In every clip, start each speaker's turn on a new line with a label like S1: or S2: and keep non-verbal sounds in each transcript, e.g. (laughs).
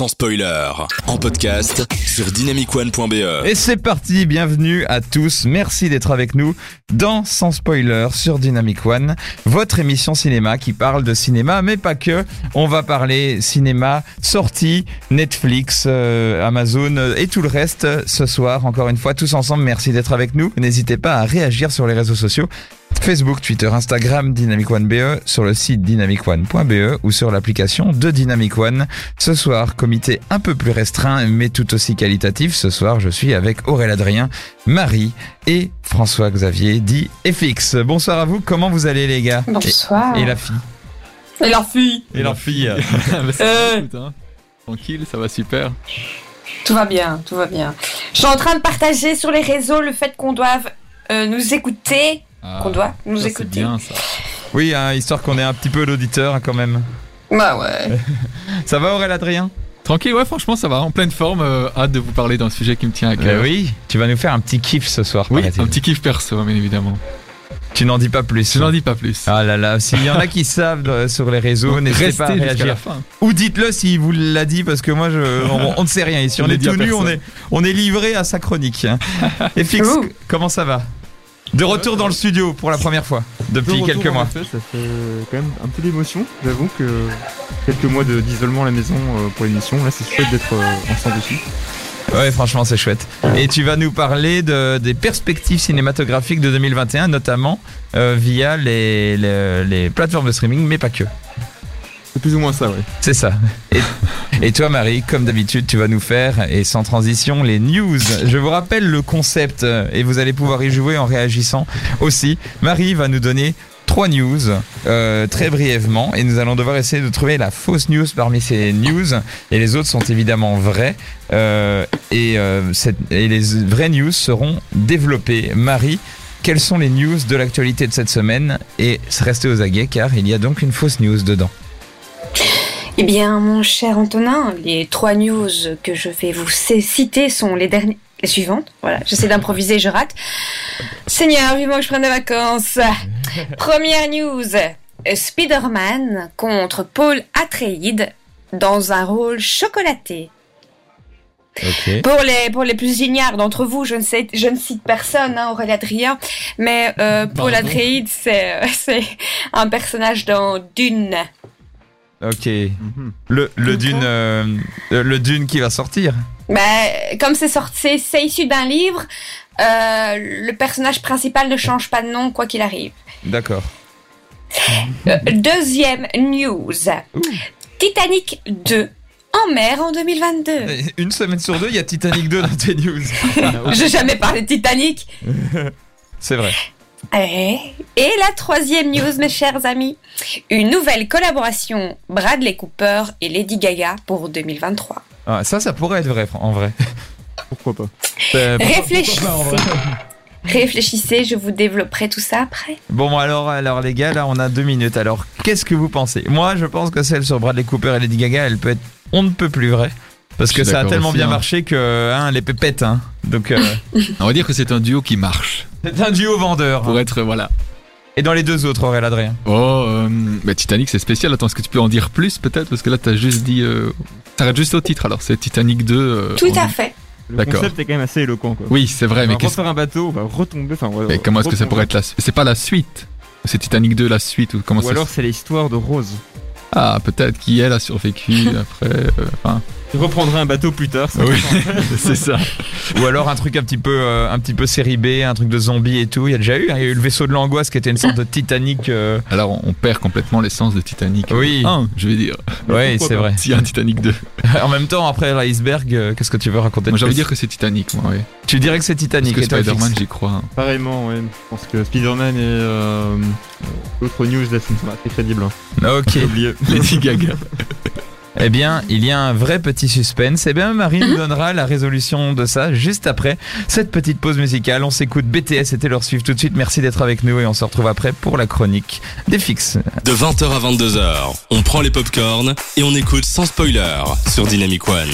S1: sans spoiler, en podcast sur dynamicone.be.
S2: Et c'est parti, bienvenue à tous, merci d'être avec nous dans Sans Spoiler sur Dynamic One, votre émission cinéma qui parle de cinéma, mais pas que. On va parler cinéma, sortie, Netflix, euh, Amazon euh, et tout le reste ce soir. Encore une fois, tous ensemble, merci d'être avec nous. N'hésitez pas à réagir sur les réseaux sociaux. Facebook, Twitter, Instagram, Dynamic One BE, sur le site dynamicone.be ou sur l'application de Dynamic One. Ce soir, comité un peu plus restreint, mais tout aussi qualitatif. Ce soir, je suis avec Aurélien Adrien, Marie et François-Xavier, dit FX. Bonsoir à vous, comment vous allez les gars?
S3: Bonsoir.
S2: Et, et la fille
S3: Et leur fille.
S2: Et leur fille (laughs)
S4: Bah, ça
S3: Euh.
S4: hein. Tranquille, ça va super.
S3: Tout va bien, tout va bien. Je suis en train de partager sur les réseaux le fait qu'on doive euh, nous écouter,
S4: Ah,
S3: qu'on doit nous
S4: ça, c'est
S3: écouter.
S4: bien ça. (laughs)
S2: Oui, hein, histoire qu'on ait un petit peu l'auditeur hein, quand même.
S3: Bah ouais. (laughs)
S2: Ça va Aurélien Adrien?
S4: Tranquille, ouais, franchement, ça va. En pleine forme. euh, hâte de vous parler d'un sujet qui me tient à cœur.
S2: Euh, Oui, tu vas nous faire un petit kiff ce soir.
S4: Oui, un petit kiff perso, bien évidemment.
S2: Tu n'en dis pas plus.
S4: Je n'en dis pas plus.
S2: Ah là là, s'il y en a qui (laughs) savent euh, sur les réseaux,
S4: Donc,
S2: n'hésitez pas à
S4: jusqu'à la
S2: réagir.
S4: fin.
S2: Ou dites-le s'il vous l'a dit, parce que moi, je, on, on ne sait rien ici. On est
S4: à
S2: tout nu, on est, on est livré à sa chronique. Et Fix, comment ça va? De retour dans le studio pour la première fois, depuis
S5: De
S2: quelques mois.
S5: ça fait quand même un peu d'émotion. J'avoue que quelques mois d'isolement à la maison euh, pour l'émission, là c'est chouette d'être euh, ensemble dessus.
S2: Ouais, franchement, c'est chouette. Et tu vas nous parler de, des perspectives cinématographiques de 2021, notamment euh, via les, les, les plateformes de streaming, mais pas que.
S5: C'est plus ou moins ça, ouais.
S2: C'est ça. Et, toi, Marie, comme d'habitude, tu vas nous faire, et sans transition, les news. Je vous rappelle le concept, euh, et vous allez pouvoir y jouer en réagissant aussi. Marie va nous donner trois news, euh, très brièvement, et nous allons devoir essayer de trouver la fausse news parmi ces news, et les autres sont évidemment vraies. Euh, et les vraies news seront développées. Marie, quelles sont les news de l'actualité de cette semaine? Et restez aux aguets, car il y a donc une fausse news dedans.
S3: Eh bien, mon cher Antonin, les trois news que je vais vous citer sont les dernières. Les suivantes, voilà, j'essaie d'improviser, je rate. Seigneur, vivement que je prenne des vacances. Première news, Spider-Man contre Paul Atreides dans un rôle chocolaté. Pour les, pour les plus ignares d'entre vous, je ne, sais, je ne cite personne, hein, Aurélien Adrien, mais euh, Paul. Atreides, c'est euh, (laughs) c'est un personnage dans Dune.
S2: Ok.
S5: Mhm.
S2: Le, le dune, euh, le dune qui va sortir.
S3: Bah, comme c'est sorti, c'est- c'est issu d'un livre, euh, le personnage principal ne change pas de nom quoi qu'il arrive.
S2: D'accord.
S3: Euh, deuxième news,
S2: Ouh.
S3: Titanic 2 en mer en 2022.
S2: Une semaine sur deux, il y a Titanic 2 dans tes news. (laughs)
S3: J'ai jamais parlé de Titanic. (laughs)
S2: C'est vrai.
S3: Eh. Et la troisième news, mes chers amis, une nouvelle collaboration Bradley Cooper et Lady Gaga pour 2023.
S2: Ah, ça, ça pourrait être vrai, en vrai.
S5: Pourquoi pas?
S2: Euh,
S3: Réfléchissez.
S2: pourquoi pas, en vrai?
S3: Réfléchissez, je vous développerai tout ça après.
S2: Bon, alors, alors, les gars, là, on a deux minutes. Alors, qu'est-ce que vous pensez? Moi, je pense que celle sur Bradley Cooper et Lady Gaga, elle peut être on ne peut plus vraie. Parce que ça a tellement
S4: aussi,
S2: bien
S4: hein.
S2: marché que hein, les pépettes. Hein. Donc, euh, (laughs)
S4: On va dire que c'est un duo qui marche.
S2: c'est un duo vendeur.
S4: Pour être, voilà.
S2: Et dans les deux autres, Aurélien Adrien.
S4: Oh, euh, bah, Titanic, c'est spécial. Attends, est-ce que tu peux en dire plus peut-être? Parce que là, t'as juste dit. Euh... T'arrêtes juste au titre alors. C'est Titanic 2. euh,
S3: Tout
S4: en-
S3: à fait.
S5: Le
S4: D'accord.
S5: concept est quand même assez éloquent, quoi.
S4: Oui, c'est vrai,
S5: on
S4: mais,
S5: va
S4: qu'est-ce-
S5: refaire un bateau, on va retomber, enfin...
S4: mais comment est-ce que ça pourrait être la suite C'est pas la suite? C'est Titanic 2 la suite ou comment
S5: Ou
S4: ça
S5: alors c'est l'histoire de Rose.
S4: Ah, peut-être qui elle a survécu (laughs) après. euh, Enfin,
S5: Je reprendrai un bateau plus tard. ça
S4: oui, (laughs) c'est ça.
S2: Ou alors un truc un petit peu, euh, un petit peu série B, un truc de zombie et tout. Il y a déjà eu, hein, il y a eu le vaisseau de l'angoisse qui était une sorte de Titanic. euh,
S4: Alors, on- perd complètement l'essence de Titanic.
S2: Oui.
S4: 1, je vais dire.
S5: Pourquoi
S2: c'est vrai.
S4: S'il y a un Titanic 2. (laughs)
S2: en même temps, après l'iceberg, euh, qu'est-ce que tu veux raconter de
S4: Moi, j'ai envie de dire que c'est Titanic, moi, ouais.
S2: Tu dirais que c'est
S4: Parce
S2: Titanic.
S4: que
S2: et toi,
S4: Spider-Man, j'y crois. hein.
S5: Pareillement, ouais. Je pense que Spider-Man et euh, l'autre news, là, c'est crédible. hein.
S2: Ok. (laughs)
S4: Lady Gaga.
S2: Eh bien, il y a un vrai petit suspense. Eh bien, Marie nous donnera la résolution de ça juste après cette petite pause musicale. On s'écoute BTS et Taylor Swift tout de suite. Merci d'être avec nous et on se retrouve après pour la chronique des fixes.
S1: De 20h à 22h, on prend les popcorns et on écoute sans spoiler sur Dynamic One.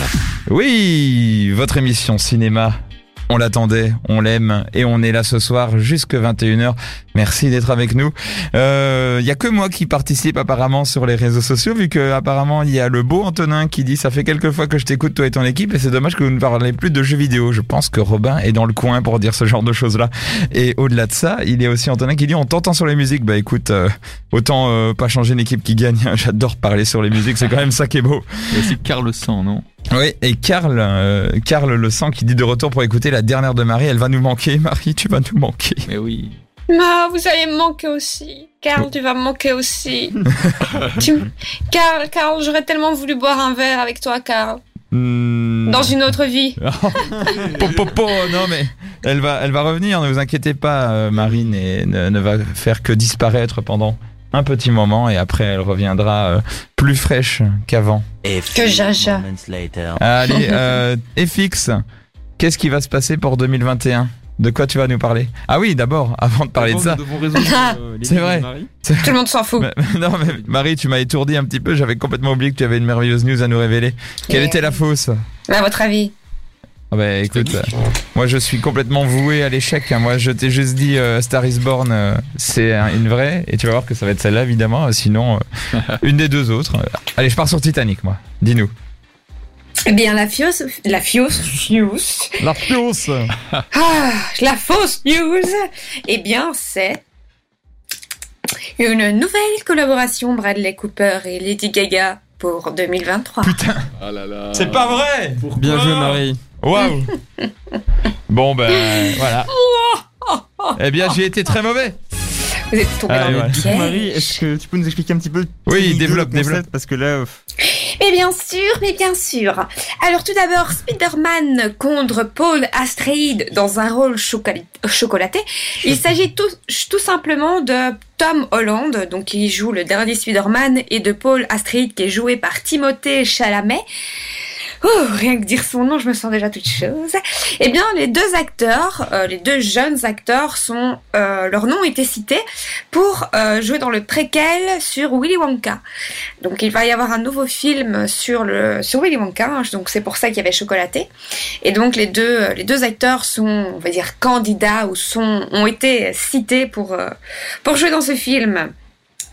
S2: Oui, votre émission cinéma On l'attendait, on l'aime et on est là ce soir jusque 21h. Merci d'être avec nous. Il euh, y a que moi qui participe apparemment sur les réseaux sociaux vu que apparemment il y a le beau Antonin qui dit ça fait quelques fois que je t'écoute toi et ton équipe et c'est dommage que vous ne parlez plus de jeux vidéo. Je pense que Robin est dans le coin pour dire ce genre de choses là. Et au-delà de ça, il y a aussi Antonin qui dit on t'entend sur les musiques. Bah écoute, euh, autant euh, pas changer une équipe qui gagne. (laughs) J'adore parler sur les musiques, c'est quand même ça qui est beau.
S4: Aussi Carl Sang, non?
S2: Oui, et Karl, euh, Karl le sang qui dit de retour pour écouter la dernière de Marie. Elle va nous manquer, (laughs) Marie, tu vas nous manquer.
S4: Mais oui.
S3: Ah, vous allez me manquer aussi. Carl, tu vas me manquer aussi. (laughs) tu... Carl, Carl, j'aurais tellement voulu boire un verre avec toi, Carl.
S2: Hmm.
S3: Dans une autre vie. (laughs)
S2: Po, po, po, non mais elle va, elle va revenir. Ne vous inquiétez pas, euh, Marine et ne, ne va faire que disparaître pendant un petit moment et après elle reviendra euh, plus fraîche qu'avant.
S3: Que jaja.
S2: Allez, euh, (laughs) FX, qu'est-ce qui va se passer pour 2021 De quoi tu vas nous parler? Ah oui, d'abord, (laughs) avant de parler de ça. C'est vrai.
S3: Tout le monde s'en fout.
S2: Mais- non mais Marie, tu m'as étourdi un petit peu. J'avais complètement oublié que tu avais une merveilleuse news à nous révéler. Quelle
S3: Et-
S2: était la fausse?
S3: Mais à votre avis
S2: Ah bah écoute, euh, moi je suis complètement voué à l'échec. hein. Moi je t'ai juste dit euh, Star is Born, euh, c'est un- une vraie, et tu vas voir que ça va être celle-là évidemment. Sinon, euh, (laughs) une des deux autres. Allez, je pars sur Titanic, moi. Dis-nous.
S3: Eh bien, la fausse... La news...
S2: La fausse.
S3: Ah, la fausse news Eh bien, c'est... Une nouvelle collaboration Bradley Cooper et Lady Gaga pour 2023.
S4: Ah là là.
S2: C'est pas vrai.
S5: Bien joué, Marie.
S2: Waouh. Bon ben voilà. Eh bien, j'ai été très mauvais.
S3: Vous êtes tombé
S2: Allez,
S3: dans le piège.
S5: Marie, est-ce que tu peux nous expliquer un petit peu
S2: Oui,
S5: Titanic 2,
S2: développe, développe.
S5: Parce que là, euh,
S3: Mais bien sûr, mais bien sûr. Alors tout d'abord, Spider-Man contre Paul Astrid dans un rôle chocolaté. Il s'agit tout, tout simplement de Tom Holland, donc qui joue le dernier Spider-Man, et de Paul Astrid qui est joué par Timothée Chalamet. Oh, rien que dire son nom, je me sens déjà toute chose. Eh bien, les deux acteurs, euh, les deux jeunes acteurs, sont euh, leur nom était cité pour euh, jouer dans le préquel sur Willy Wonka. Donc il va y avoir un nouveau film sur le sur Willy Wonka, hein, donc c'est pour ça qu'il y avait Chocolaté. Et donc les deux euh, les deux acteurs sont on va dire candidats ou sont ont été cités pour euh, pour jouer dans ce film.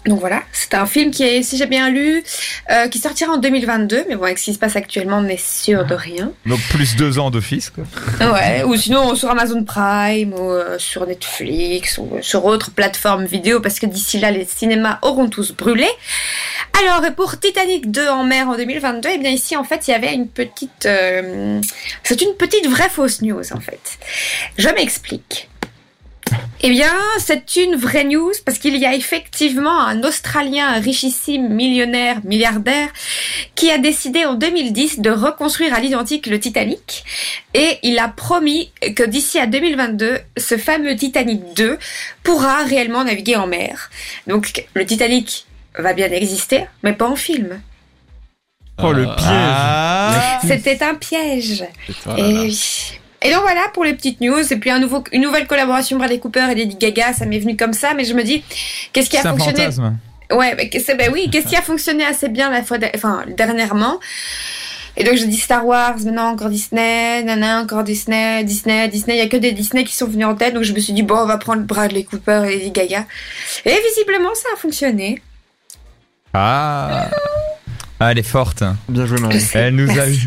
S3: Donc voilà, c'est un film qui est, si j'ai bien lu, euh, qui sortira en 2022, mais bon, avec ce qui se passe actuellement, on n'est sûr de rien.
S2: Donc plus deux ans d'office. quoi.
S3: Ouais, ou sinon sur Amazon Prime, ou euh, sur Netflix, ou sur autre plateforme vidéo, parce que d'ici là, les cinémas auront tous brûlé. Alors, et pour Titanic 2 en mer en 2022, eh bien ici, en fait, il y avait une petite... euh, c'est une petite vraie fausse news, en fait. Je m'explique. Eh bien, c'est une vraie news parce qu'il y a effectivement un Australien richissime, millionnaire, milliardaire, qui a décidé en 2010 de reconstruire à l'identique le Titanic. Et il a promis que d'ici à 2022, ce fameux Titanic 2 pourra réellement naviguer en mer. Donc, le Titanic va bien exister, mais pas en film.
S5: oh le piège.
S2: Ah.
S3: C'était un piège. Et
S4: là là.
S3: oui. Et donc voilà pour les petites news. Et puis un nouveau, une nouvelle collaboration Bradley Cooper et Lady Gaga, ça m'est venu comme ça, mais je me dis, qu'est-ce qui a fonctionné?
S2: fantasme.
S3: Ouais, ben oui, qu'est-ce qui a fonctionné assez bien la fois, de- enfin dernièrement? Et donc je dis Star Wars, maintenant encore Disney, nana, encore Disney, Disney, Disney. Il y a que des Disney qui sont venus en tête, donc je me suis dit bon, on va prendre Bradley Cooper et Lady Gaga. Et visiblement, ça a fonctionné.
S2: Ah. Ah, elle est forte.
S5: Bien joué, Marie.
S2: Elle nous a eu.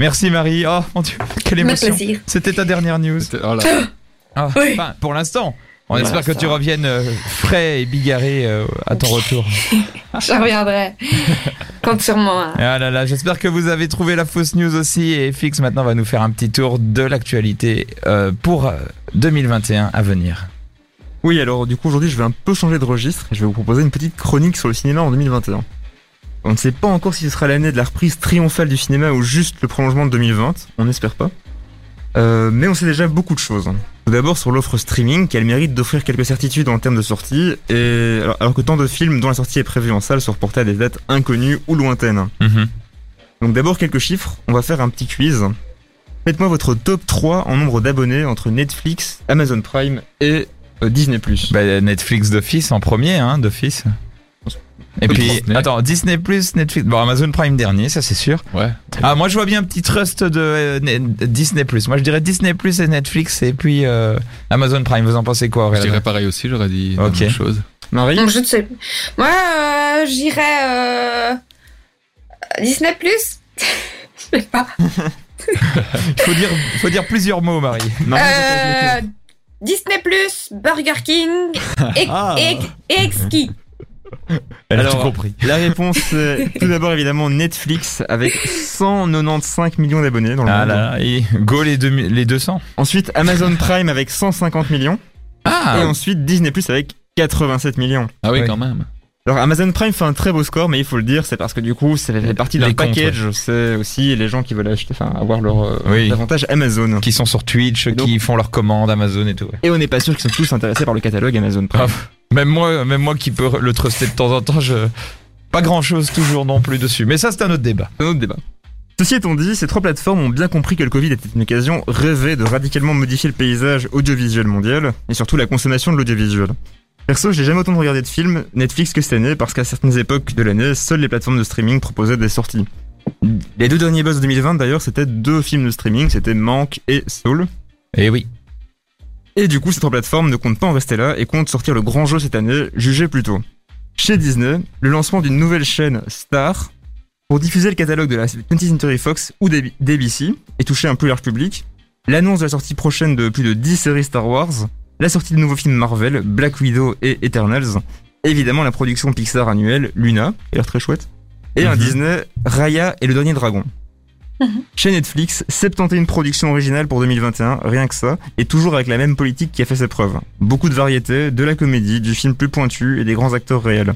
S2: Merci Marie. Oh mon dieu, quelle émotion. C'était ta dernière news.
S4: Oh là.
S2: Ah,
S3: Oui.
S2: Enfin, pour l'instant. On espère que tu reviennes euh, frais et bigarré euh, à ton (laughs) retour.
S3: Je reviendrai. (laughs) Compte sur moi.
S2: Ah là là, j'espère que vous avez trouvé la fausse news aussi. Et FX maintenant va nous faire un petit tour de l'actualité euh, pour euh, 2021 à venir.
S5: Oui, alors du coup aujourd'hui je vais un peu changer de registre et je vais vous proposer une petite chronique sur le cinéma en 2021. On ne sait pas encore si ce sera l'année de la reprise triomphale du cinéma ou juste le prolongement de 2020, on n'espère pas. Euh, mais on sait déjà beaucoup de choses. Tout d'abord sur l'offre streaming qui a le mérite d'offrir quelques certitudes en termes de sortie, et alors, alors que tant de films dont la sortie est prévue en salle sont reportés à des dates inconnues ou lointaines. Donc d'abord quelques chiffres, on va faire un petit quiz. Faites-moi votre top 3 en nombre d'abonnés entre Netflix, Amazon Prime et euh, Disney+.
S2: Bah, Netflix d'office en premier, hein, d'office. Et puis,
S4: Disney.
S2: attends, Disney Plus, Netflix. Bon, Amazon Prime dernier, ça c'est sûr.
S4: Ouais.
S2: Ah, moi je vois bien un petit trust de euh, Ne- Disney Plus. Moi je dirais Disney Plus et Netflix et puis euh, Amazon Prime. Vous en pensez quoi,
S4: Je dirais pareil aussi, j'aurais dit la
S2: Ok.
S4: même chose.
S5: Marie
S3: Donc, je ne sais. Moi, euh, j'irais euh, Disney Plus. (laughs) Je sais pas.
S2: Il (laughs) faut dire, faut dire plusieurs mots, Marie.
S3: Euh, Disney Plus, Burger King et,
S2: Ah.
S3: et, et Exki.
S2: Elle a tout compris.
S5: La réponse, c'est tout d'abord évidemment Netflix avec 195 millions d'abonnés dans le
S2: Ah
S5: monde.
S2: là, là, et go les, deux, les 200.
S5: Ensuite Amazon Prime avec 150 millions.
S2: Ah,
S5: Et ensuite Disney Plus avec 87 millions.
S4: Ah oui,
S2: Ouais.
S4: quand même.
S5: Alors Amazon Prime fait un très beau score, mais il faut le dire, c'est parce que du coup, ça fait partie d'un package. C'est aussi les gens qui veulent acheter, enfin avoir leur euh,
S2: Oui.
S5: avantage Amazon.
S2: qui sont sur Twitch,
S5: donc-
S2: qui font leurs commandes Amazon et tout. ouais.
S5: Et on n'est pas sûr qu'ils sont tous intéressés par le catalogue Amazon Prime.
S2: Ah, même moi, même moi qui peux le truster de temps en temps, je pas grand chose toujours non plus dessus. Mais ça, c'est un autre débat.
S5: C'est un autre débat. Ceci étant dit, ces trois plateformes ont bien compris que le Covid était une occasion rêvée de radicalement modifier le paysage audiovisuel mondial et surtout la consommation de l'audiovisuel. Perso, j'ai jamais autant regardé de films Netflix que cette année parce qu'à certaines époques de l'année, seules les plateformes de streaming proposaient des sorties. Les deux derniers buzz de 2020 d'ailleurs, c'était deux films de streaming, c'était Manque et Soul.
S2: Et Eh oui.
S5: Et du coup, ces trois plateformes ne comptent pas en rester là et comptent sortir le grand jeu cette année, jugé plus tôt. Chez Disney, le lancement d'une nouvelle chaîne Star pour diffuser le catalogue de la 20th Century Fox ou d'Ab- d'ABC et toucher un plus large public, l'annonce de la sortie prochaine de plus de 10 séries Star Wars, la sortie de nouveaux films Marvel, Black Widow et Eternals, et évidemment la production Pixar annuelle Luna, qui a l'air très chouette, et un
S2: Mhm.
S5: Disney Raya et le dernier dragon.
S3: Mhm.
S5: Chez Netflix, 71 productions originales pour 2021, rien que ça, et toujours avec la même politique qui a fait ses preuves. Beaucoup de variétés, de la comédie, du film plus pointu et des grands acteurs réels.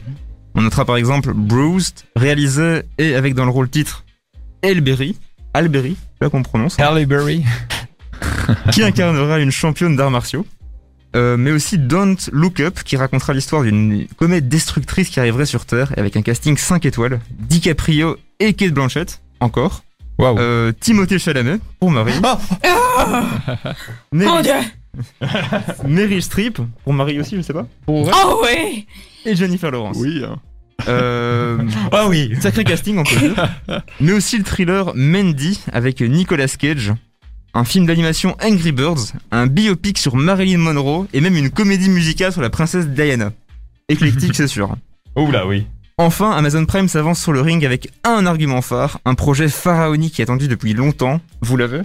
S5: On notera par exemple Bruised, réalisé et avec dans le rôle titre Elberry, Alberry, là qu'on prononce,
S2: Halle Berry.
S5: qui incarnera une championne d'arts martiaux. Euh, mais aussi Don't Look Up, qui racontera l'histoire d'une comète destructrice qui arriverait sur Terre, avec un casting 5 étoiles, DiCaprio et Kate Blanchett, encore. Euh, Timothée Chalamet, pour Marie. (laughs)
S3: Mon
S5: Meryl,
S3: dieu (laughs)
S5: Meryl Streep, pour Marie aussi, je sais pas. Pour.
S3: Oh ouais
S5: Et Jennifer Lawrence.
S4: Oui. hein.
S5: Euh, (laughs)
S2: Ah oui.
S5: Sacré casting, on peut dire. Mais aussi le thriller Mandy avec Nicolas Cage, un film d'animation Angry Birds, un biopic sur Marilyn Monroe et même une comédie musicale sur la princesse Diana. Éclectique, c'est sûr.
S2: Oh là oui.
S5: Enfin, Amazon Prime s'avance sur le ring avec un argument phare, un projet pharaonique qui est attendu depuis longtemps. Vous l'avez.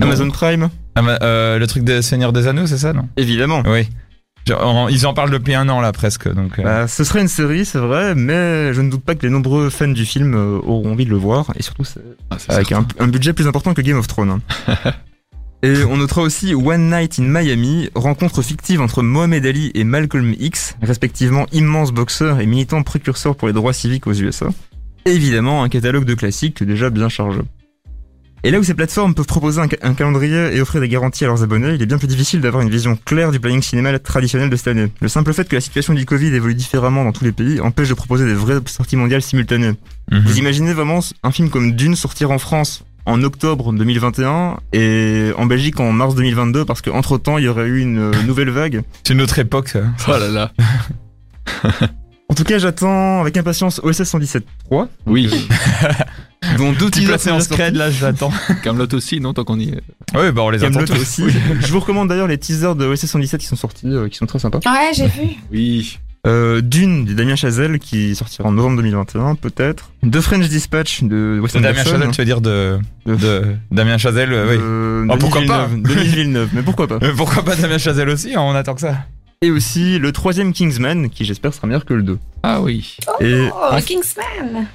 S5: Amazon Prime
S2: euh, le truc des Seigneurs des Anneaux, c'est ça, non?
S5: Évidemment.
S2: Oui. Ils en parlent depuis un an là presque, donc. euh,
S5: Bah, ce serait une série, c'est vrai, mais je ne doute pas que les nombreux fans du film euh, auront envie de le voir, et surtout
S4: Ah,
S5: avec un budget plus important que Game of Thrones. hein. (laughs) et on notera aussi One Night in Miami, rencontre fictive entre Mohamed Ali et Malcolm X, respectivement immense boxeur et militant précurseur pour les droits civiques aux USA. Et évidemment, un catalogue de classiques déjà bien chargé. Et là où ces plateformes peuvent proposer un, ca- un calendrier et offrir des garanties à leurs abonnés, il est bien plus difficile d'avoir une vision claire du planning cinéma traditionnel de cette année. Le simple fait que la situation du Covid évolue différemment dans tous les pays empêche de proposer des vraies sorties mondiales simultanées.
S2: mhm.
S5: Vous imaginez vraiment un film comme Dune sortir en France en octobre 2021 et en Belgique en mars 2022 parce qu'entre temps il y aurait eu une euh, (laughs) nouvelle vague.
S2: C'est une autre époque. ça.
S4: Oh là là. (laughs)
S5: En tout cas, j'attends avec impatience OSS 117.3
S4: Oui. (laughs)
S5: dont deux
S2: Petit
S5: teasers
S2: placé
S5: sont
S2: en scred là, j'attends.
S4: Camelot aussi, non, tant qu'on y est.
S2: Oui, bah on les attend
S5: Camelot
S2: tous.
S5: aussi. Je vous recommande d'ailleurs les teasers de OSS 117 qui sont sortis, euh, qui sont très sympas.
S3: Ouais, j'ai vu.
S4: Oui.
S5: Euh, Dune de Damien Chazelle qui sortira en novembre 2021 peut-être. The French Dispatch de Wes
S2: De Damien
S5: Anderson.
S2: Chazelle, tu veux dire de,
S5: De-
S2: de Damien Chazelle, euh, oui.
S5: Euh,
S2: Ah,
S5: Denis
S2: pourquoi pas
S5: Villeneuve. Denis Villeneuve, mais pourquoi pas
S2: Euh, (laughs) Pourquoi pas Damien Chazelle aussi hein, On attend que ça.
S5: Et aussi le troisième Kingsman, qui j'espère sera meilleur que le 2.
S4: Ah oui.
S5: Et,
S3: Oh, Kingsman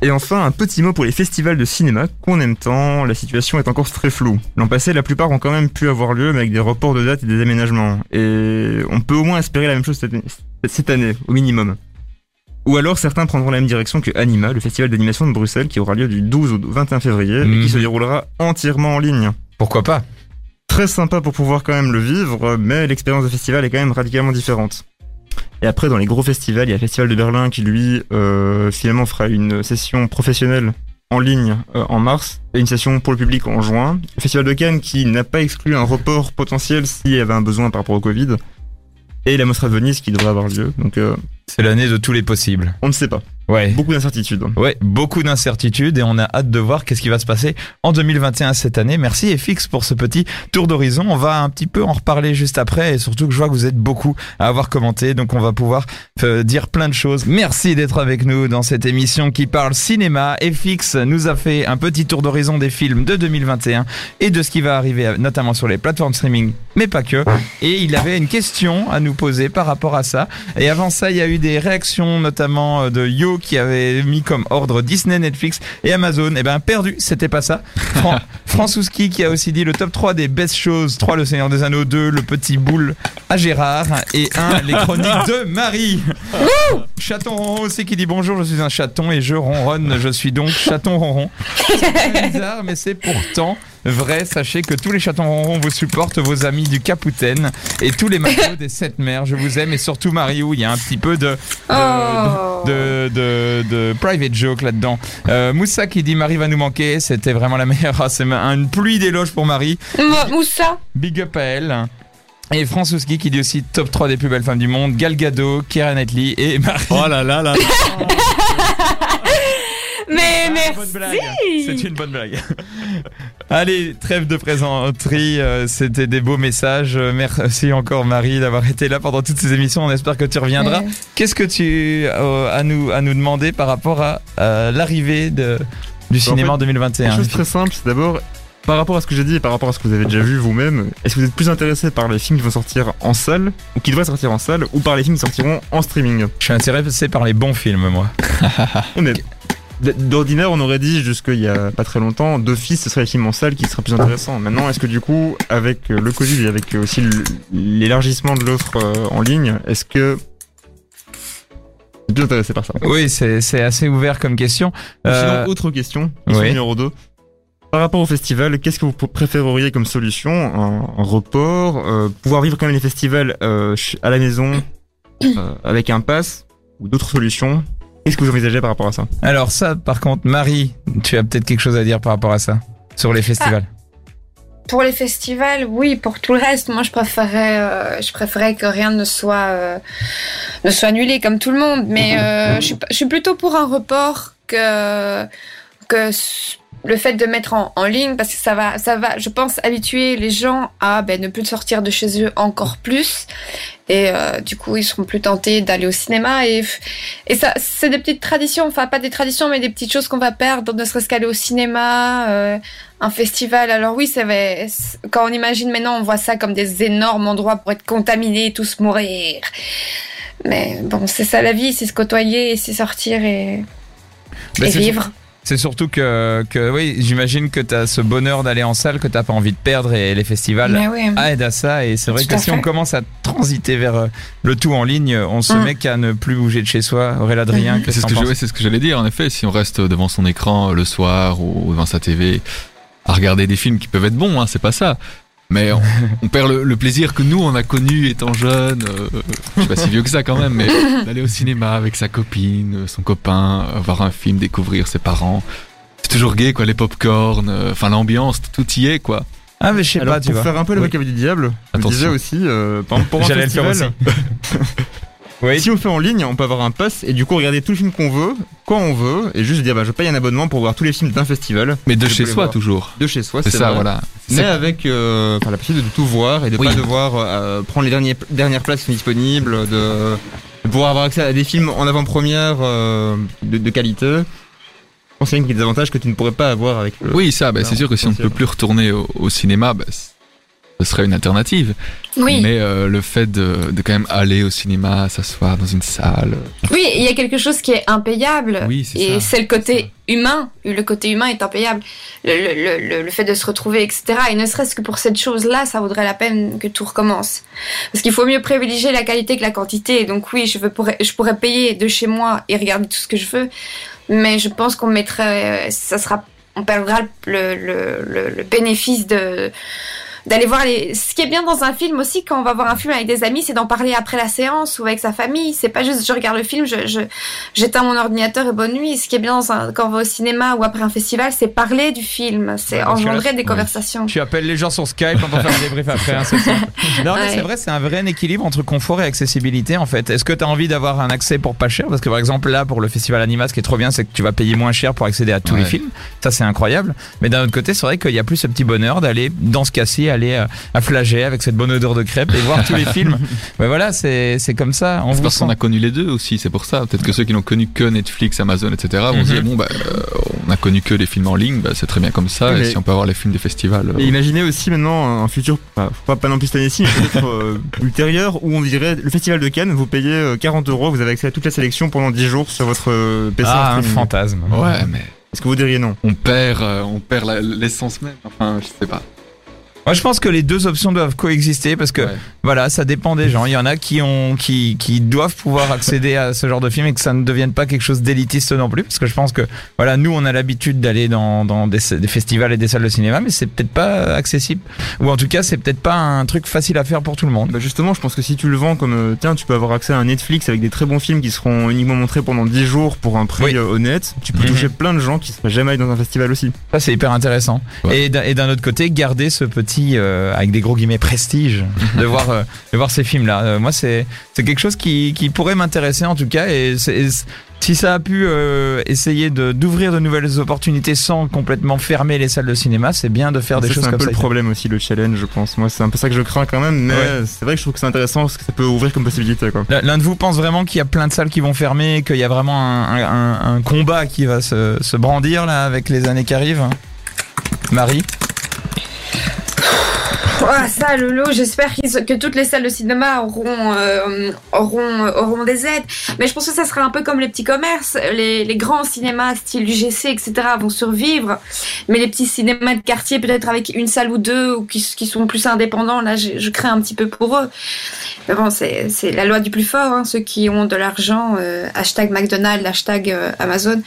S5: et enfin, un petit mot pour les festivals de cinéma qu'on aime tant, la situation est encore très floue. L'an passé, la plupart ont quand même pu avoir lieu, mais avec des reports de dates et des aménagements. Et on peut au moins espérer la même chose cette année, au minimum. Ou alors certains prendront la même direction que Anima, le festival d'animation de Bruxelles, qui aura lieu du 12 au 21 février, et
S2: Mhm.
S5: qui se déroulera entièrement en ligne.
S2: Pourquoi pas?
S5: Très sympa pour pouvoir quand même le vivre, mais l'expérience de festival est quand même radicalement différente. Et après, dans les gros festivals, il y a le Festival de Berlin qui, lui, euh, finalement fera une session professionnelle en ligne euh, en mars et une session pour le public en juin. Le Festival de Cannes qui n'a pas exclu un report potentiel s'il y avait un besoin par rapport au Covid. et la Mostra de Venise qui devrait avoir lieu. Donc euh,
S2: C'est l'année de tous les possibles.
S5: on ne sait pas.
S2: Ouais.
S5: Beaucoup d'incertitudes.
S2: Ouais, beaucoup d'incertitudes et on a hâte de voir qu'est-ce qui va se passer en 2021 cette année. Merci FX pour ce petit tour d'horizon. On va un petit peu en reparler juste après et surtout que je vois que vous êtes beaucoup à avoir commenté, donc on va pouvoir euh, dire plein de choses. Merci d'être avec nous dans cette émission qui parle cinéma. FX nous a fait un petit tour d'horizon des films de 2021 et de ce qui va arriver notamment sur les plateformes streaming, mais pas que. Et il avait une question à nous poser par rapport à ça. Et avant ça, il y a eu des réactions notamment euh, de Yo qui avait mis comme ordre Disney, Netflix et Amazon. Et ben perdu, c'était pas ça. Fran (laughs) Fransouski qui a aussi dit le top 3 des best shows 3 Le Seigneur des Anneaux 2 Le Petit Boule à Gérard et 1 Les Chroniques de Marie. chaton ronron aussi qui dit bonjour, je suis un chaton et je ronronne, je suis donc chaton ronron. C'est (laughs) bizarre mais c'est pourtant vrai. Sachez que tous les chatons ronrons vous supportent, vos amis du Capoutaine et tous les maillots des sept mers. Je vous aime et surtout Marie où il y a un petit peu de, de,
S3: Oh.
S2: de, de, de private joke là-dedans. Euh, Moussa qui dit Marie va nous manquer, c'était vraiment la meilleure. Ah, C'est une pluie d'éloges pour Marie.
S3: Mo- Moussa
S2: Big up à elle. Et Fransouski qui dit aussi top 3 des plus belles femmes du monde, Gal Gadot, Keira Knightley et Marie.
S4: Oh là là là. (laughs)
S3: Mais
S2: Ah, bonne blague. C'est
S3: merci
S2: une bonne blague. Allez, trêve de présenterie, euh, c'était des beaux messages. Euh, Merci encore Marie d'avoir été là pendant toutes ces émissions. On espère que tu reviendras.
S3: Ouais.
S2: Qu'est-ce que tu as à nous à nous demander par rapport à euh, l'arrivée de du cinéma en,
S5: fait,
S2: 2021
S5: Une chose très simple, c'est d'abord, par rapport à ce que j'ai dit et par rapport à ce que vous avez déjà vu vous-même, est-ce que vous êtes plus intéressé par les films qui vont sortir en salle, ou qui devraient sortir en salle, ou par les films qui sortiront en streaming?
S2: Je suis intéressé par les bons films, moi.
S5: Honnête. (laughs) D'ordinaire, on aurait dit jusqu'il y a pas très longtemps, d'office, ce serait les films en salle qui seraient plus intéressants. Maintenant, est-ce que du coup, avec euh, le Covid et avec aussi l- l'élargissement de l'offre euh, en ligne, est-ce que plus intéressé par ça?
S2: Oui, c'est assez ouvert comme question. Euh,
S5: Sinon, autre question, question
S2: oui.
S5: numéro 2. Par rapport au festival, qu'est-ce que vous préféreriez comme solution? Un, un report euh, Pouvoir vivre quand même les festivals euh, à la maison euh, avec un pass Ou d'autres solutions? Qu'est-ce que vous envisagez par rapport à ça
S2: alors ça, par contre, Marie, tu as peut-être quelque chose à dire par rapport à ça sur les festivals.
S3: Pour les festivals, oui. Pour tout le reste, moi, je préférais, euh, je préférais que rien ne soit, euh, ne soit annulé comme tout le monde. Mais euh, je, suis, je suis plutôt pour un report que que le fait de mettre en, en ligne parce que ça va, ça va, je pense, habituer les gens à ben, ne plus sortir de chez eux encore plus. Et euh, du coup, ils seront plus tentés d'aller au cinéma. Et, et ça, c'est des petites traditions, enfin pas des traditions, mais des petites choses qu'on va perdre, ne serait-ce qu'aller au cinéma, euh, un festival. Alors oui, ça va, quand on imagine maintenant, on voit ça comme des énormes endroits pour être contaminés et tous mourir. Mais bon, c'est ça la vie, c'est se côtoyer, c'est sortir et, et
S2: c'est
S3: vivre.
S2: C'est surtout que, que oui, j'imagine que tu as ce bonheur d'aller en salle que t'as pas envie de perdre et les festivals
S3: oui.
S2: aident à ça. Et c'est vrai
S3: Tout
S2: que si on commence à transiter vers euh, le tout en ligne, on se
S3: Mm.
S2: met qu'à ne plus bouger de chez soi. Aurélien Adrien,
S4: C'est ce
S2: que
S4: je- ouais, c'est ce que j'allais dire. En effet, si on reste devant son écran euh, le soir ou devant sa TV à regarder des films qui peuvent être bons, hein, c'est pas ça. Mais on, on perd le, le plaisir que nous on a connu étant jeune. euh, je suis pas si vieux que ça quand même, mais d'aller au cinéma avec sa copine, son copain, voir un film, découvrir ses parents. C'est toujours gay quoi, les pop-corn, euh, enfin l'ambiance, tout y est quoi.
S2: Ah, mais je sais pas, tu
S5: pour
S2: vois.
S5: faire un peu
S2: Oui.
S5: l'avocat du diable, je
S4: Attention.
S5: disais aussi, euh, par exemple, pour un
S2: J'allais le faire
S5: festival, (laughs)
S2: Oui.
S5: si on le fait en ligne, on peut avoir un pass et du coup regarder tous les films qu'on veut, quand on veut, et juste dire bah je paye un abonnement pour voir tous les films d'un festival
S4: Mais de chez soi
S5: voir.
S4: toujours.
S5: de chez soi.
S4: C'est ça,
S5: vrai.
S4: voilà.
S5: Mais
S4: C'est-
S5: avec euh, la possibilité de tout voir et de
S4: Oui.
S5: pas devoir euh, prendre les derniers, dernières places qui sont disponibles, de, de pouvoir avoir accès à des films en avant-première euh, de, de qualité. Je pense qu'il y a des avantages que tu ne pourrais pas avoir avec le.
S4: Oui, ça, bah, c'est sûr que si on ne peut plus retourner au, au cinéma, bah, ce serait une alternative.
S3: Oui.
S4: Mais euh, le fait de, de quand même aller au cinéma, s'asseoir dans une salle.
S3: Oui, il y a quelque chose qui est impayable.
S4: Oui, c'est
S3: et c'est le côté humain. Le côté humain est impayable. Le, le, le, le fait de se retrouver, etc. Et ne serait-ce que pour cette chose-là, ça vaudrait la peine que tout recommence. Parce qu'il faut mieux privilégier la qualité que la quantité. Donc oui, je, veux, pourrais, je pourrais payer de chez moi et regarder tout ce que je veux. Mais je pense qu'on mettrait, ça sera, on perdra le bénéfice de d'aller voir les. Ce qui est bien dans un film aussi, quand on va voir un film avec des amis, c'est d'en parler après la séance ou avec sa famille. C'est pas juste je regarde le film, je, je j'éteins mon ordinateur et bonne nuit. Ce qui est bien dans un, quand on va au cinéma ou après un festival, c'est parler du film, c'est
S2: parce là,
S3: engendrer des
S2: ouais.
S3: conversations.
S2: Tu appelles les gens sur Skype pour faire des débriefs après. hein, c'est ça. (laughs) Non, mais
S3: Ouais.
S2: c'est vrai, c'est un vrai équilibre entre confort et accessibilité en fait. Est-ce que tu as envie d'avoir un accès pour pas cher? Parce que par exemple, là, pour le festival Anima, ce qui est trop bien, c'est que tu vas payer moins cher pour accéder à tous
S4: Ouais.
S2: les films. Ça, c'est incroyable. Mais d'un autre côté, c'est vrai qu'il y a plus ce petit bonheur d'aller dans ce cas-ci, aller euh, à Flagey avec cette bonne odeur de crêpes et voir tous les (laughs) films. Mais voilà, c'est c'est comme ça. On
S4: parce qu'on a connu les deux aussi, c'est pour ça. Peut-être que ceux qui n'ont connu que Netflix, Amazon, etc. vont
S2: Mhm.
S4: se dire bon bah euh, on a connu que les films en ligne, bah, c'est très bien comme ça. Et si on peut avoir les films des festivals. euh,
S5: Et imaginez aussi maintenant un futur, pas, pas, pas non plus cette année-ci, mais peut-être euh, (laughs) ultérieur, où on dirait le festival de Cannes, vous payez euh, 40 euros, vous avez accès à toute la sélection pendant 10 jours sur votre PC.
S2: Ah, un fantasme.
S4: Ouais, mais
S5: Est-ce que vous diriez non?
S4: on perd, euh, on perd l'essence même. Enfin, je sais pas.
S2: Moi, je pense que les deux options doivent coexister parce que
S4: Ouais.
S2: voilà, ça dépend des gens. Il y en a qui ont, qui, qui doivent pouvoir accéder à ce genre de film et que ça ne devienne pas quelque chose d'élitiste non plus. Parce que je pense que voilà, nous, on a l'habitude d'aller dans, dans des, des festivals et des salles de cinéma, mais c'est peut-être pas accessible. Ou en tout cas, c'est peut-être pas un truc facile à faire pour tout le monde.
S5: Bah justement, je pense que si tu le vends comme euh, tiens, tu peux avoir accès à un Netflix avec des très bons films qui seront uniquement montrés pendant 10 jours pour un prix
S2: Oui.
S5: euh, honnête, tu peux
S2: Mhm.
S5: toucher plein de gens qui seraient jamais allés dans un festival aussi.
S2: Ça, c'est hyper intéressant.
S4: Ouais.
S2: Et d'un autre côté, garder ce petit, euh, avec des gros guillemets, prestige de (laughs) voir, euh, de voir ces films-là. Euh, moi, c'est c'est quelque chose qui, qui pourrait m'intéresser en tout cas. Et, si ça a pu essayer d'ouvrir de, nouvelles opportunités sans complètement fermer les salles de cinéma, c'est bien de faire des
S5: Ça,
S2: choses
S5: c'est un
S2: comme
S5: peu
S2: ça.
S5: le problème aussi, le challenge, je pense. Moi, c'est un peu ça que je crains quand même, mais
S2: Ouais.
S5: c'est vrai que je trouve que c'est intéressant parce que ça peut ouvrir comme possibilité, quoi.
S2: L'un de vous pense vraiment qu'il y a plein de salles qui vont fermer, qu'il y a vraiment un, un- un- un combat qui va se, se brandir là avec les années qui arrivent? Marie?
S3: Ah, ça, Lolo, j'espère que toutes les salles de cinéma auront, euh, auront, auront des aides. Mais je pense que ça sera un peu comme les petits commerces. Les, les grands cinémas, style UGC, etc., vont survivre. Mais les petits cinémas de quartier, peut-être avec une salle ou deux, ou qui, sont plus indépendants, là, je, crains un petit peu pour eux. Mais bon, c'est la loi du plus fort. Hein. Ceux qui ont de l'argent, euh, hashtag McDonald's, hashtag euh, Amazon,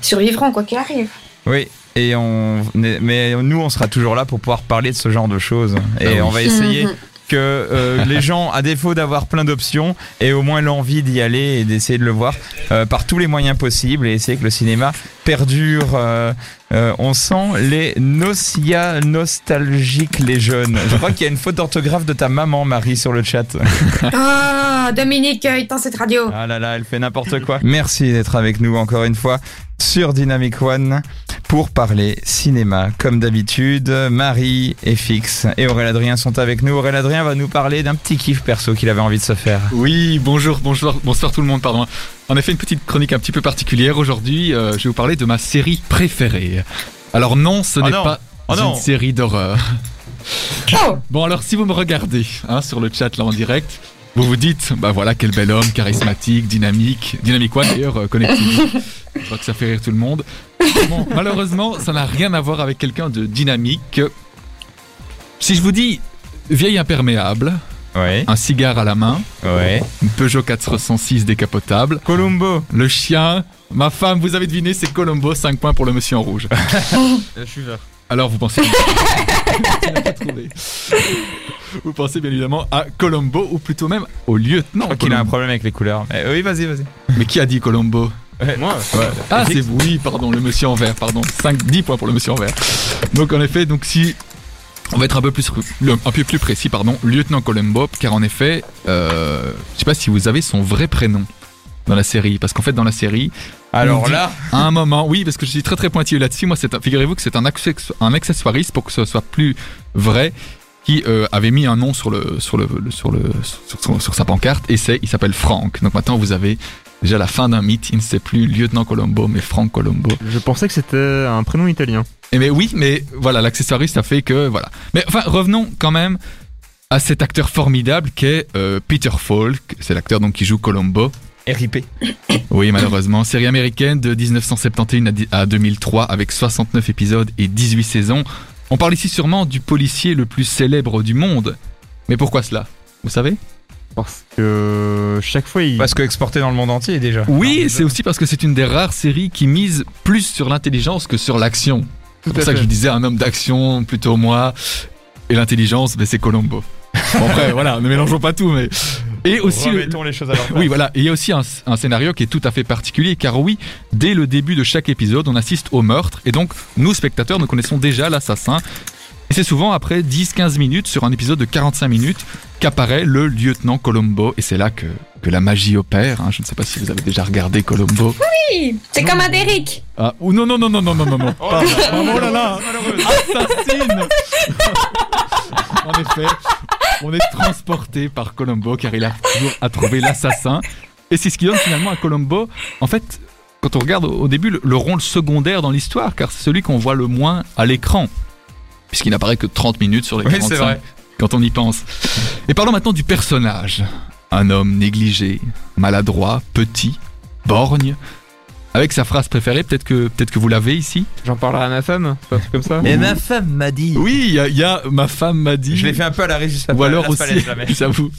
S3: survivront, quoi qu'il arrive.
S2: Oui. Et on, mais nous, on sera toujours là pour pouvoir parler de ce genre de choses. Et
S4: Ah oui.
S2: on va essayer (laughs) que euh, les gens, à défaut d'avoir plein d'options, aient au moins l'envie d'y aller et d'essayer de le voir euh, par tous les moyens possibles et essayer que le cinéma perdure. euh, on sent les nocia nostalgiques, les jeunes. Je crois qu'il y a une faute d'orthographe de ta maman, Marie, sur le chat. (laughs)
S3: Ah, Dominique, euh, éteins cette radio.
S2: Ah là là, elle fait n'importe quoi. Merci d'être avec nous encore une fois sur Dynamic One pour parler cinéma. Comme d'habitude, Marie et Fix et Aurélien Adrien sont avec nous. Aurélien Adrien va nous parler d'un petit kiff perso qu'il avait envie de se faire.
S4: Oui, bonjour, bonjour, bonsoir tout le monde, pardon. En effet, une petite chronique un petit peu particulière aujourd'hui. euh, je vais vous parler de ma série préférée. Alors non, ce
S2: Oh
S4: n'est pas
S2: Oh non.
S4: une série d'horreur.
S3: Oh
S4: Bon alors, si vous me regardez hein, sur le chat là en direct, vous vous dites, bah voilà, quel bel homme, charismatique, dynamique, dynamique one d'ailleurs, euh, connective. Je crois que ça fait rire tout le monde. Bon, malheureusement, ça n'a rien à voir avec quelqu'un de dynamique. Si je vous dis vieille imperméable,
S2: Ouais,
S4: un cigare à la main,
S2: ouais.
S4: une Peugeot 406 décapotable,
S2: Columbo.
S4: le chien, ma femme, vous avez deviné, c'est Colombo, 5 points pour le monsieur en rouge. (laughs)
S5: je suis vert.
S4: Alors vous pensez... (laughs) Vous pensez bien évidemment à Colombo, ou plutôt même au lieutenant
S2: Je crois qu'il a un
S4: Colombo.
S2: problème avec les couleurs. Mais oui, vas-y, vas-y.
S4: Mais qui a dit Colombo?
S5: Moi,
S4: Ah, c'est vous, oui, pardon, le monsieur en vert, pardon. 5, 10 points pour le monsieur en vert. Donc, en effet, donc si. On va être un peu plus, un peu plus précis, pardon, lieutenant Colombo, car en effet, euh, je sais pas si vous avez son vrai prénom dans la série, parce qu'en fait, dans la série,
S2: Alors
S4: dit-
S2: là,
S4: à un moment, oui, parce que je suis très très pointilleux là-dessus. Moi, figurez-vous que c'est un, un accessoiriste pour que ce soit plus vrai qui euh, avait mis un nom sur le sur le, sur le sur, sur- sur sa pancarte et c'est il s'appelle Franck. Donc maintenant vous avez déjà la fin d'un mythe. Il ne sait plus lieutenant Colombo mais Franck Colombo.
S5: je pensais que c'était un prénom italien.
S4: Et mais oui, mais voilà, l'accessoiriste a fait que voilà. Mais enfin, revenons quand même à cet acteur formidable qu'est euh, Peter Falk. C'est l'acteur donc qui joue Colombo.
S2: RIP. (coughs)
S4: Oui, malheureusement. Série américaine de 1971 à di- à 2003 avec 69 épisodes et 18 saisons. On parle ici sûrement du policier le plus célèbre du monde. Mais pourquoi cela? Vous savez?
S5: Parce que chaque fois, il.
S2: Parce que exporté dans le monde entier déjà.
S4: Oui, c'est aussi parce que c'est une des rares séries qui mise plus sur l'intelligence que sur l'action. C'est pour ça que je disais un homme d'action, plutôt moi. Et l'intelligence, ben, c'est Colombo. Bon, après, (laughs) voilà, ne mélangeons pas tout, mais. Et aussi. le-
S2: Remettons les choses à leur place.
S4: oui, voilà. Et il y a aussi un, un scénario qui est tout à fait particulier, car oui, dès le début de chaque épisode, on assiste au meurtre, et donc nous, spectateurs, nous connaissons déjà l'assassin. Et c'est souvent après 10-15 minutes, sur un épisode de 45 minutes, qu'apparaît le lieutenant Colombo, et c'est là que, que la magie opère. hein. Je ne sais pas si vous avez déjà regardé Colombo.
S3: Oui, c'est comme un Derrick.
S4: Ah, ou non, non, non, non, non, non, non, non. Pardon. Oh là là, assassine (laughs) En effet, on est transporté par Colombo car il a toujours à trouver l'assassin. Et c'est ce qui donne finalement à Colombo, en fait, quand on regarde au au début, le, le rôle secondaire dans l'histoire, car c'est celui qu'on voit le moins à l'écran. Puisqu'il n'apparaît que 30 minutes sur les
S2: Oui,
S4: 45,
S2: c'est vrai.
S4: quand on y pense. Et parlons maintenant du personnage. Un homme négligé, maladroit, petit, borgne. Avec sa phrase préférée, peut-être que, peut-être que vous l'avez ici.
S5: J'en parlerai à ma femme, c'est pas un truc comme ça
S2: Et ma femme m'a dit.
S4: Oui, il y, a- il y a ma femme m'a dit.
S2: Je l'ai fait un peu à la régie.
S4: Ou alors aussi, (laughs) j'avoue,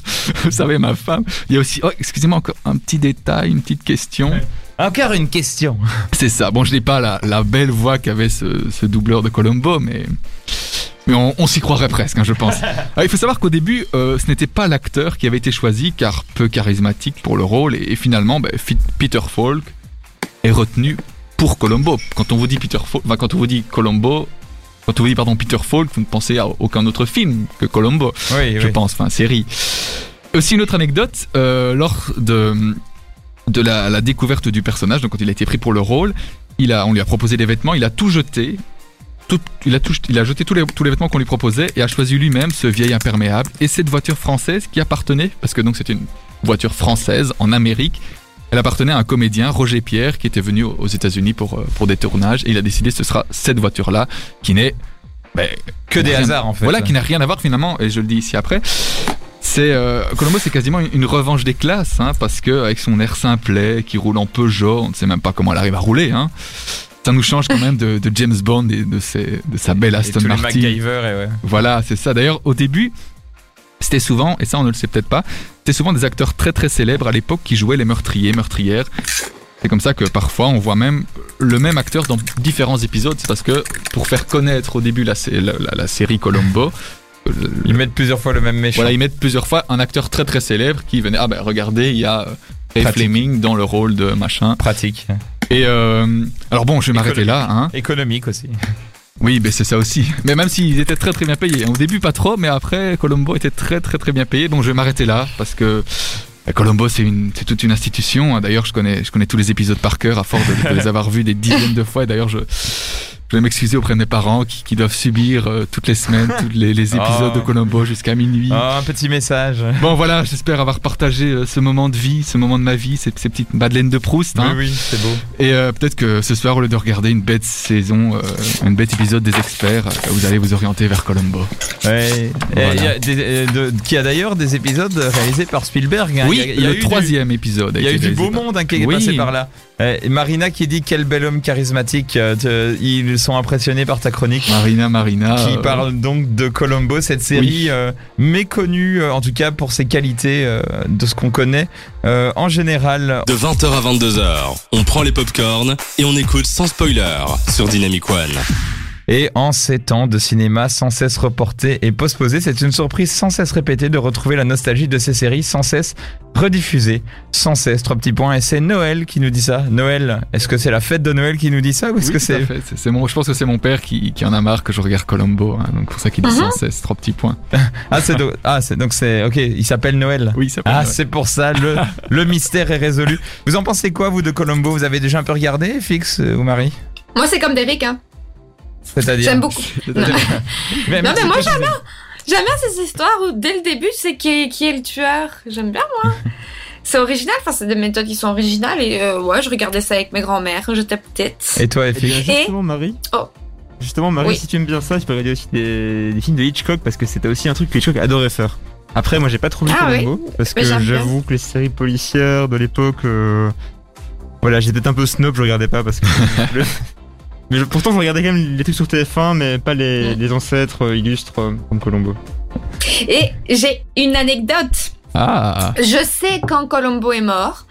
S4: vous savez, ma femme. Il y a aussi, oh, excusez-moi, encore un petit détail, une petite question.
S2: Ouais. Encore une question.
S4: C'est ça. Bon, je n'ai pas la, la belle voix qu'avait ce, ce doubleur de Colombo, mais, mais on, on s'y croirait presque, hein, je pense. (laughs) Ah, il faut savoir qu'au début, euh, ce n'était pas l'acteur qui avait été choisi, car peu charismatique pour le rôle, et, et finalement, ben, Peter Falk est retenu pour Colombo. Quand on vous dit Peter Falk, enfin, quand on vous dit Colombo, quand on vous dit pardon Peter Falk, vous ne pensez à aucun autre film que Colombo
S2: Oui,
S4: je
S2: oui.
S4: pense, enfin série. Aussi une autre anecdote, euh, lors de, de la, la découverte du personnage, donc quand il a été pris pour le rôle, il a, on lui a proposé des vêtements, il a tout jeté, tout, il, a tout, il a jeté tous les, tous les vêtements qu'on lui proposait et a choisi lui-même ce vieil imperméable et cette voiture française qui appartenait, parce que donc c'était une voiture française en Amérique, elle appartenait à un comédien, Roger Pierre, qui était venu aux États-Unis pour, euh, pour des tournages et il a décidé que ce sera cette voiture-là qui n'est ben,
S2: Que des hasards en fait.
S4: voilà, qui n'a rien à voir finalement, et je le dis ici après. C'est euh, Colombo, c'est quasiment une, une revanche des classes, hein, parce que avec son air simplet, qui roule en Peugeot, on ne sait même pas comment elle arrive à rouler. Hein, ça nous change quand même de, de James Bond et de, ses- de sa belle
S2: Et
S4: Aston
S2: tous les
S4: Martin.
S2: MacGyver et ouais.
S4: Voilà, c'est ça. D'ailleurs, au début, c'était souvent, et ça on ne le sait peut-être pas, c'était souvent des acteurs très très célèbres à l'époque qui jouaient les meurtriers, meurtrières. C'est comme ça que parfois on voit même le même acteur dans différents épisodes. C'est parce que pour faire connaître au début la, sé- la- la- la série Colombo,
S2: Ils mettent plusieurs fois le même méchant.
S4: voilà, ils mettent plusieurs fois un acteur très très célèbre qui venait. Ah ben regardez, il y a euh, Ray
S2: Pratique.
S4: Fleming dans le rôle de machin.
S2: Pratique.
S4: Et euh, alors bon, je vais m'arrêter là. Hein.
S2: Économique aussi. (laughs)
S4: Oui, ben c'est ça aussi. Mais même s'ils étaient très très bien payés. Au début pas trop, mais après Colombo était très très très bien payé. Donc je vais m'arrêter là parce que euh, Colombo c'est toute une institution. D'ailleurs je connais je connais tous les épisodes par cœur à force de, de les avoir vus des dizaines de fois. Et d'ailleurs je je vais m'excuser auprès de mes parents qui, qui doivent subir euh, toutes les semaines (laughs) tous les, les épisodes
S2: Oh.
S4: de Colombo jusqu'à minuit.
S2: Oh, un petit message. (laughs)
S4: Bon voilà, j'espère avoir partagé euh, ce moment de vie, ce moment de ma vie, ces, ces petites madeleines de Proust. hein.
S2: Oui, oui, c'est beau.
S4: Et euh, peut-être que ce soir, au lieu de regarder une bête saison, une bête épisode des experts, vous allez vous orienter vers Colombo.
S2: Ouais.
S4: Voilà.
S2: il y a des- de- qui a d'ailleurs des épisodes réalisés par Spielberg. hein.
S4: oui,
S2: il y a, y a
S4: le
S2: du-
S4: troisième épisode.
S2: Il y a eu du beau monde hein, qui est
S4: Oui.
S2: passé par là. Euh, et Marina qui dit quel bel homme charismatique. euh, te- ils sont impressionnés par ta chronique.
S4: Marina, Marina.
S2: Qui
S4: euh,
S2: parle donc de Colombo, cette série euh, méconnue, en tout cas pour ses qualités, euh, de ce qu'on connaît euh, en général.
S1: De 20h à 22h, on prend les popcorns et on écoute sans spoiler sur Dynamic One.
S2: Et en ces temps de cinéma sans cesse reporté et postposé, c'est une surprise sans cesse répétée de retrouver la nostalgie de ces séries sans cesse rediffusées, sans cesse. Trois petits points. Et c'est Noël qui nous dit ça. Noël, est-ce que c'est la fête de Noël qui nous dit ça ou est-ce
S4: oui,
S2: que c'est.
S4: C'est- mon, je pense que c'est mon père qui, qui en a marre que je regarde Colombo. hein, donc pour ça qu'il dit
S3: Mhm.
S4: sans cesse trois petits points.
S2: ah c'est do- ah c'est donc c'est ok il s'appelle Noël.
S4: Oui, ça peut.
S2: Ah, c'est pour ça, le, (laughs) le mystère est résolu. Vous en pensez quoi, vous, de Colombo? Vous avez déjà un peu regardé, Fix euh, ou Marie?
S3: Moi, c'est comme Derrick, hein.
S2: C'est-à-dire
S3: J'aime beaucoup. (laughs) Non. (laughs)
S2: Mais,
S3: Non, mais moi,
S2: j'aime
S3: J'aime bien ces histoires où dès le début, c'est qui est, qui est le tueur. J'aime bien, moi. (laughs) c'est original, enfin, c'est des méthodes qui sont originales et euh, ouais, je regardais ça avec mes grands-mères quand j'étais petite.
S2: Et toi,
S5: Eh bien,
S2: Fix
S5: justement, Marie.
S3: Oh.
S5: Justement, Marie,
S3: Oui.
S5: si tu aimes bien ça, tu peux regarder aussi des, des films de Hitchcock parce que c'était aussi un truc que Hitchcock adorait faire. Après, moi, j'ai pas trop vu
S3: Ah
S5: parce
S3: Mais
S5: que
S3: bien.
S5: j'avoue que les séries policières de l'époque, euh, voilà, j'étais peut-être un peu snob, je regardais pas parce que. Mais je- pourtant, je regardais quand même les trucs sur TF1, mais pas les,
S3: Mm.
S5: les ancêtres euh, illustres euh, comme Colombo.
S3: Et j'ai une anecdote.
S4: Ah,
S3: Je sais quand Colombo est mort.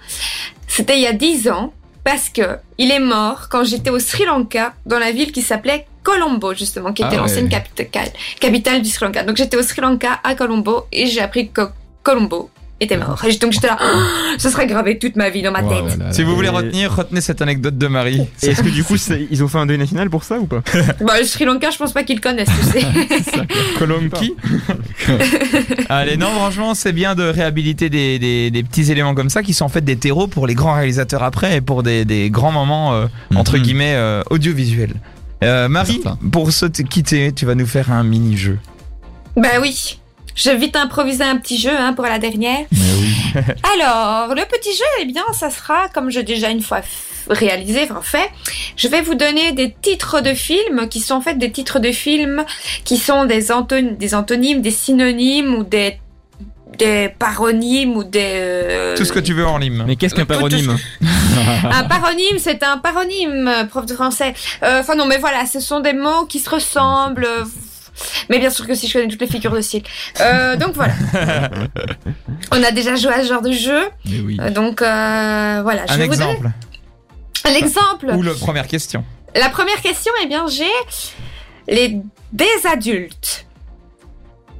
S3: C'était il y a 10 ans parce que il est mort quand j'étais au Sri Lanka dans la ville qui s'appelait Colombo, justement, qui
S4: Ah
S3: était
S4: ouais.
S3: l'ancienne capitale, capitale du Sri Lanka. Donc j'étais au Sri Lanka, à Colombo, et j'ai appris que Colombo était mort. Et donc j'étais là, Oh, (gasps) ce serait gravé toute ma vie dans ma tête.
S4: là là
S2: Si vous voulez
S5: Et-
S2: retenir, retenez cette anecdote de Marie.
S5: Et est-ce que du coup, c'est- ils ont fait un deuil national pour ça ou pas (laughs)
S3: Bah, le Sri Lanka, je pense pas qu'ils le connaissent, tu sais. (laughs)
S2: Colomki (laughs) Allez, non, franchement, c'est bien de réhabiliter des, des- des petits éléments comme ça qui sont en fait des terreaux pour les grands réalisateurs après et pour des, des grands moments, euh, entre
S4: Mhm.
S2: guillemets, euh, audiovisuels. Euh, Marie,
S4: Certain.
S2: pour se t- quitter, tu vas nous faire un mini-jeu.
S3: bah oui. Je vais vite improviser un petit jeu hein, pour la dernière.
S4: Mais oui. (laughs)
S3: Alors, le petit jeu, eh bien, ça sera, comme j'ai déjà une fois réalisé, enfin fait, je vais vous donner des titres de films qui sont en fait des titres de films qui sont des, anton- des antonymes, des synonymes ou des, des paronymes ou des... euh,
S2: Tout ce que tu veux en lime.
S5: Mais qu'est-ce qu'un paronyme? (laughs)
S3: Un paronyme, c'est un paronyme, euh, prof de français. Euh, Enfin non, mais voilà, ce sont des mots qui se ressemblent. Mais bien sûr que si je connais toutes les figures de style. Euh, donc voilà. (laughs) On a déjà joué à ce genre de jeu.
S4: Mais oui.
S3: Euh, Donc euh, voilà, je
S2: Un
S3: vais vous donner
S2: exemple.
S3: un exemple.
S2: Ou la première question.
S3: La première question, eh bien, j'ai les des adultes.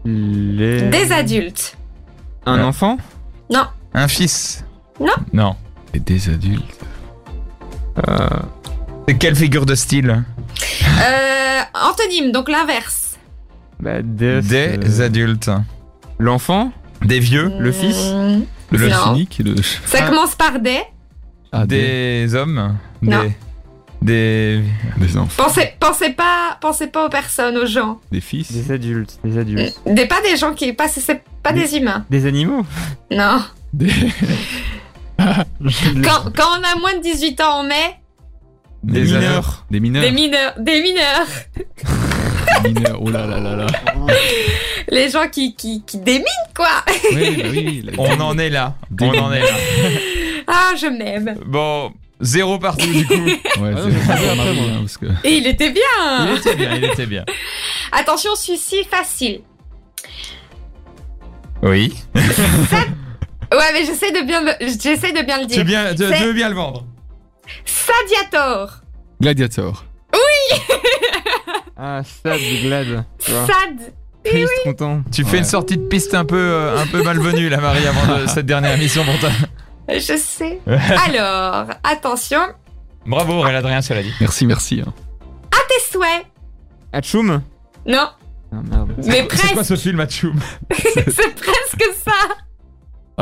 S5: Les...
S3: Des adultes.
S5: Un
S2: Ouais.
S5: enfant?
S2: Un fils?
S3: Non.
S2: Non.
S4: Et des adultes.
S5: Euh,
S2: quelle figure de style?
S3: Euh, antonyme, donc l'inverse.
S5: Bah, des...
S2: Des
S5: euh,
S2: adultes.
S5: L'enfant
S2: Des vieux
S5: Le fils
S3: Mmh.
S4: Le
S3: Non.
S4: cynique le...
S3: Ça
S2: Ah.
S3: commence par des.
S4: Ah, des...
S2: Des hommes
S3: Non.
S2: Des... Des...
S4: des enfants.
S3: Pensez, pensez pas, pensez pas aux personnes, aux gens.
S4: Des fils.
S5: Des adultes. Des adultes.
S3: Des pas des gens qui passent, c'est pas
S5: Des-
S3: des humains.
S5: Des animaux
S3: Non.
S4: Des... (laughs)
S3: Quand, quand on a moins de 18 ans, on met
S2: Des
S5: mineurs.
S4: Des mineurs.
S3: des mineurs. Des mineurs. (laughs)
S4: Oh là là là là.
S3: Les gens qui, qui, qui déminent, quoi.
S4: Oui, bah oui. la-
S2: On en est là. On en est là. (laughs)
S3: Ah, je m'aime.
S2: Bon, zéro partout du coup.
S4: Ouais,
S5: Ah,
S4: Marie, hein, parce que...
S3: Et il était
S2: Il
S3: bien.
S2: était bien, il était bien. (laughs)
S3: Attention, celui-ci, facile.
S2: Oui. (laughs)
S3: Ouais, mais j'essaie de bien, j'essaie de bien le
S2: Tu,
S3: dire.
S2: bien, tu, tu veux bien le vendre.
S3: Sadiator.
S4: Gladiator.
S5: Ah, Sad, Glad. Tu vois.
S3: Sad.
S5: Triste, content.
S2: Tu fais
S4: Ouais.
S2: une sortie de piste un peu, euh, un peu malvenue là, Marie, avant de- cette dernière émission pour toi.
S3: Je sais. Alors, attention.
S2: Bravo, Aurélien Adrien, cela dit.
S4: Merci, merci. hein.
S3: Tes souhaits.
S5: Atchoum
S3: Non,
S5: Ah merde.
S3: mais
S2: C'est quoi
S3: presque.
S2: ce film, Atchoum (laughs)
S3: C'est presque ça.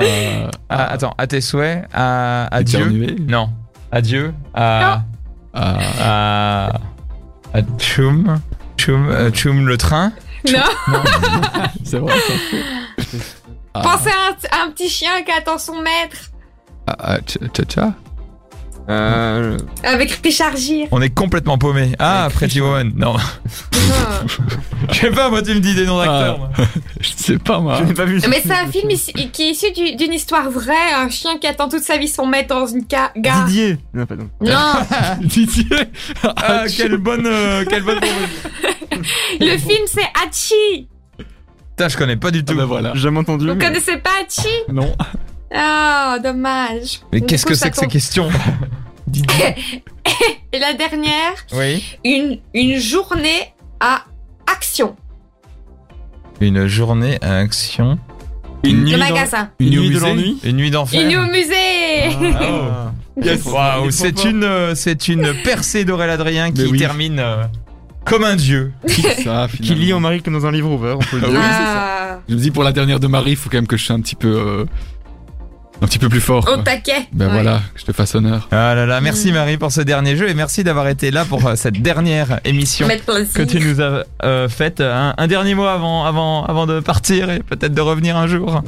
S4: Euh,
S2: ah, Attends, à tes souhaits, à, à Dieu. Non. Adieu. À.
S4: Ah,
S2: À. À Tchoum. Tchoum, euh, Tchoum le train.
S3: Non. (laughs)
S4: c'est vrai. ça. Ah,
S3: Pensez à un, à un petit chien qui attend son maître.
S4: ah, ah, tcha- tcha-tcha.
S5: Euh,
S3: Avec Richard Gere.
S2: On est complètement paumé. Ah, Pretty Woman. Non.
S3: Non. (laughs)
S2: Je sais pas, moi, tu me dis des noms d'acteurs. moi. (laughs)
S4: Je sais pas, moi.
S5: je n'ai pas vu.
S3: Mais c'est un film qui est issu du- d'une histoire vraie. Un chien qui attend toute sa vie son maître dans une ca- gare.
S5: Didier Non, pardon.
S3: Non, (laughs)
S4: Didier.
S2: Ah, quelle bonne, euh, quelle bonne proposition.
S3: le film c'est Hachi.
S2: Putain, je connais pas du
S4: Ah
S2: tout.
S4: bah voilà.
S5: J'ai jamais entendu.
S3: Vous
S5: mais-
S3: connaissez pas Hachi?
S4: Non.
S3: Ah, dommage.
S2: Mais qu'est-ce que c'est que ces questions? (laughs)
S3: Et la dernière,
S2: Oui.
S3: une, une journée à action.
S2: Une journée à action.
S5: Une nuit
S3: Le
S5: dans-
S3: magasin.
S5: Une
S4: Une
S5: nuit de l'ennui
S2: Une nuit d'enfer.
S3: Il est au musée.
S5: Ah. (laughs)
S2: Yes. C'est une, euh, c'est une percée d'Aurélien Adrien qui
S4: oui.
S2: termine euh, comme un dieu. (laughs)
S4: Ça,
S5: Qui lit en Marie comme dans un livre ouvert, on peut le
S4: Ah oui, c'est
S3: Ah,
S4: Je me dis pour la dernière de Marie, il faut quand même que je sois un petit peu, euh, un petit peu plus fort.
S3: au
S4: quoi.
S3: taquet.
S4: Ben
S3: Ouais.
S4: voilà, que je te fasse honneur.
S2: Ah là là, merci
S3: Mm.
S2: Marie pour ce dernier jeu et merci d'avoir été là pour euh, cette dernière émission que tu nous as euh, faite. Un, un dernier mot avant, avant, avant de partir et peut-être de revenir un jour.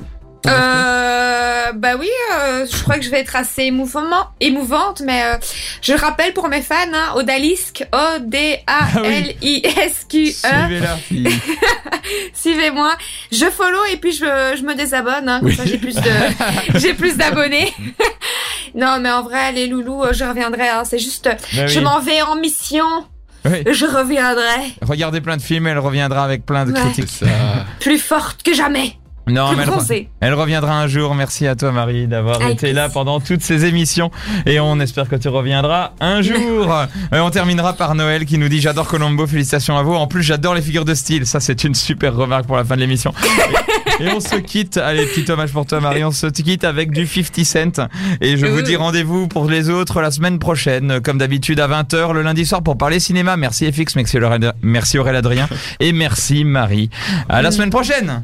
S3: Euh, bah oui, euh, je crois que je vais être assez émouvant, émouvante, mais euh, je rappelle pour mes fans, hein, Odalisque, O-D-A-L-I-S-Q-E,
S2: Suivez-la. (laughs)
S3: suivez-moi, je follow et puis je, je me désabonne, hein, comme
S4: Oui.
S3: ça j'ai plus de, (laughs) j'ai plus d'abonnés. (laughs) non, mais en vrai, les loulous, euh, je reviendrai, hein, c'est juste,
S2: Bah
S3: je
S2: oui.
S3: m'en vais en mission,
S2: Oui.
S3: je reviendrai,
S2: Regardez plein de films, elle reviendra avec plein de
S3: Ouais.
S2: critiques.
S3: Plus forte que jamais.
S2: Non, mais elle, reviendra un jour. Merci à toi, Marie, d'avoir été là pendant toutes ces émissions. Et on espère que tu reviendras un (laughs) jour. Et on terminera par Noël qui nous dit J'adore Colombo, félicitations à vous. En plus, j'adore les figures de style. Ça, c'est une super remarque pour la fin de l'émission. (laughs) Et, et on se quitte. Allez, petit hommage pour toi, Marie. On se quitte avec du 50 Cent. Et je vous
S3: Euh.
S2: dis rendez-vous pour les autres la semaine prochaine, comme d'habitude à 20h le lundi soir pour parler cinéma. Merci FX, merci Aurélien- merci Aurélien Adrien et merci Marie. À la semaine prochaine.